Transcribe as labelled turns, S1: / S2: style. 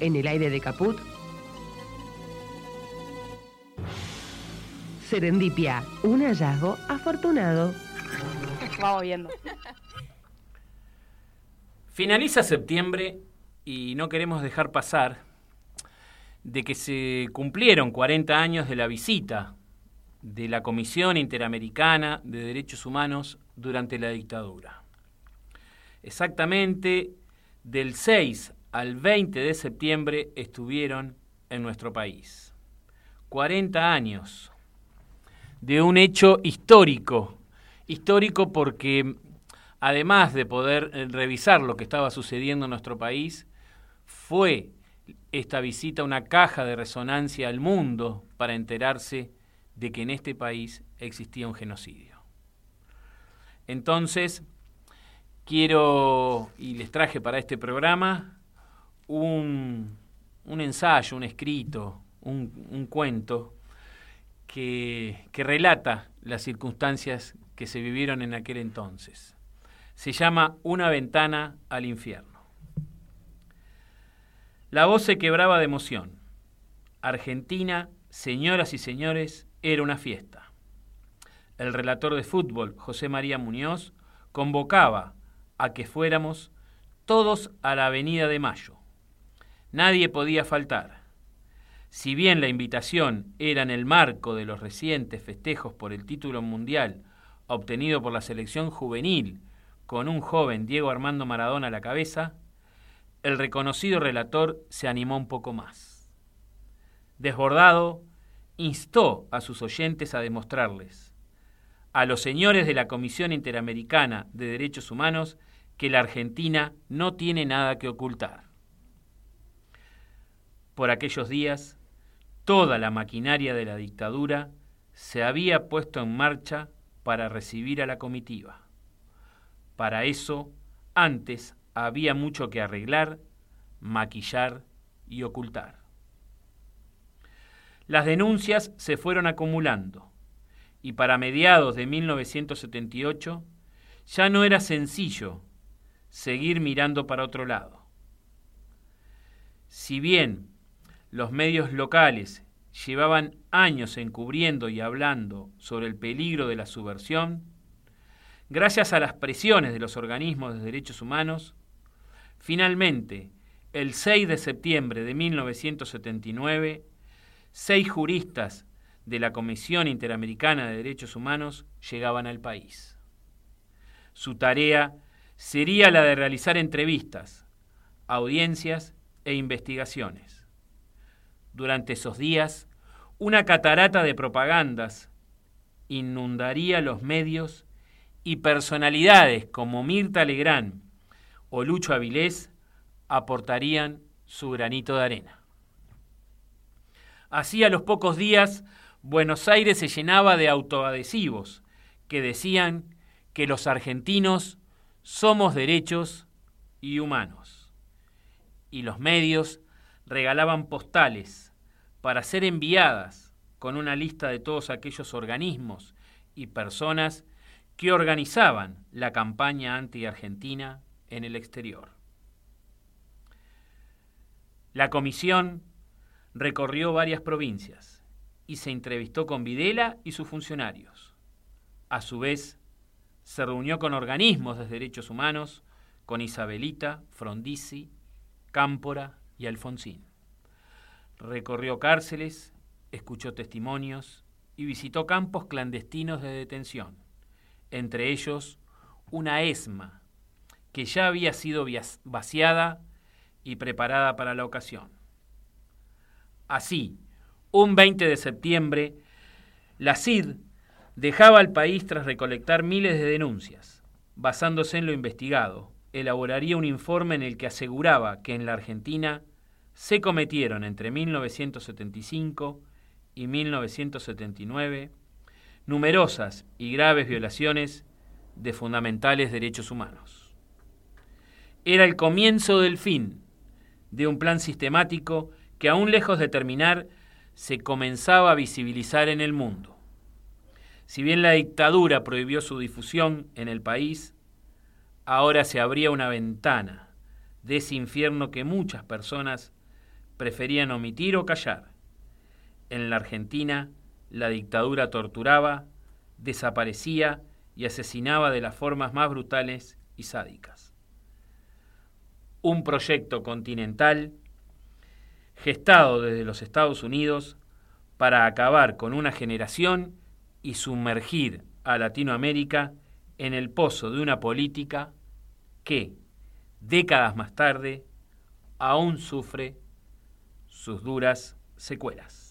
S1: en el aire de Caput. Serendipia, un hallazgo afortunado.
S2: Vamos viendo.
S3: Finaliza septiembre y no queremos dejar pasar de que se cumplieron 40 años de la visita de la Comisión Interamericana de Derechos Humanos durante la dictadura. Exactamente del 6 al 20 de septiembre estuvieron en nuestro país. 40 años de un hecho histórico, histórico porque además de poder eh, revisar lo que estaba sucediendo en nuestro país, fue esta visita una caja de resonancia al mundo para enterarse de que en este país existía un genocidio. Entonces, quiero, y les traje para este programa, un, ensayo, un escrito, un, cuento que, que relata las circunstancias que se vivieron en aquel entonces se llama Una ventana al infierno. La voz se quebraba de emoción. Argentina, señoras y señores, era una fiesta. El relator de fútbol, José María Muñoz, convocaba a que fuéramos todos a la Avenida de Mayo. Nadie podía faltar. Si bien la invitación era en el marco de los recientes festejos por el título mundial obtenido por la selección juvenil con un joven Diego Armando Maradona a la cabeza, el reconocido relator se animó un poco más. Desbordado, instó a sus oyentes a demostrarles, a los señores de la Comisión Interamericana de Derechos Humanos, que la Argentina no tiene nada que ocultar. Por aquellos días, toda la maquinaria de la dictadura se había puesto en marcha para recibir a la comitiva. Para eso, antes había mucho que arreglar, maquillar y ocultar. Las denuncias se fueron acumulando y para mediados de 1978 ya no era sencillo seguir mirando para otro lado. Si bien los medios locales llevaban años encubriendo y hablando sobre el peligro de la subversión, Gracias a las presiones de los organismos de derechos humanos, finalmente, el 6 de septiembre de 1979, seis juristas de la Comisión Interamericana de Derechos Humanos llegaban al país. Su tarea sería la de realizar entrevistas, audiencias e investigaciones. Durante esos días, una catarata de propagandas inundaría los medios y personalidades como Mirta Legrand o Lucho Avilés aportarían su granito de arena. Así a los pocos días, Buenos Aires se llenaba de autoadhesivos que decían que los argentinos somos derechos y humanos. Y los medios regalaban postales para ser enviadas con una lista de todos aquellos organismos y personas que organizaban la campaña anti-argentina en el exterior. La comisión recorrió varias provincias y se entrevistó con Videla y sus funcionarios. A su vez, se reunió con organismos de derechos humanos, con Isabelita, Frondizi, Cámpora y Alfonsín. Recorrió cárceles, escuchó testimonios y visitó campos clandestinos de detención entre ellos una ESMA, que ya había sido vaciada y preparada para la ocasión. Así, un 20 de septiembre, la CID dejaba al país tras recolectar miles de denuncias. Basándose en lo investigado, elaboraría un informe en el que aseguraba que en la Argentina se cometieron entre 1975 y 1979 numerosas y graves violaciones de fundamentales derechos humanos. Era el comienzo del fin de un plan sistemático que aún lejos de terminar se comenzaba a visibilizar en el mundo. Si bien la dictadura prohibió su difusión en el país, ahora se abría una ventana de ese infierno que muchas personas preferían omitir o callar. En la Argentina, la dictadura torturaba, desaparecía y asesinaba de las formas más brutales y sádicas. Un proyecto continental gestado desde los Estados Unidos para acabar con una generación y sumergir a Latinoamérica en el pozo de una política que, décadas más tarde, aún sufre sus duras secuelas.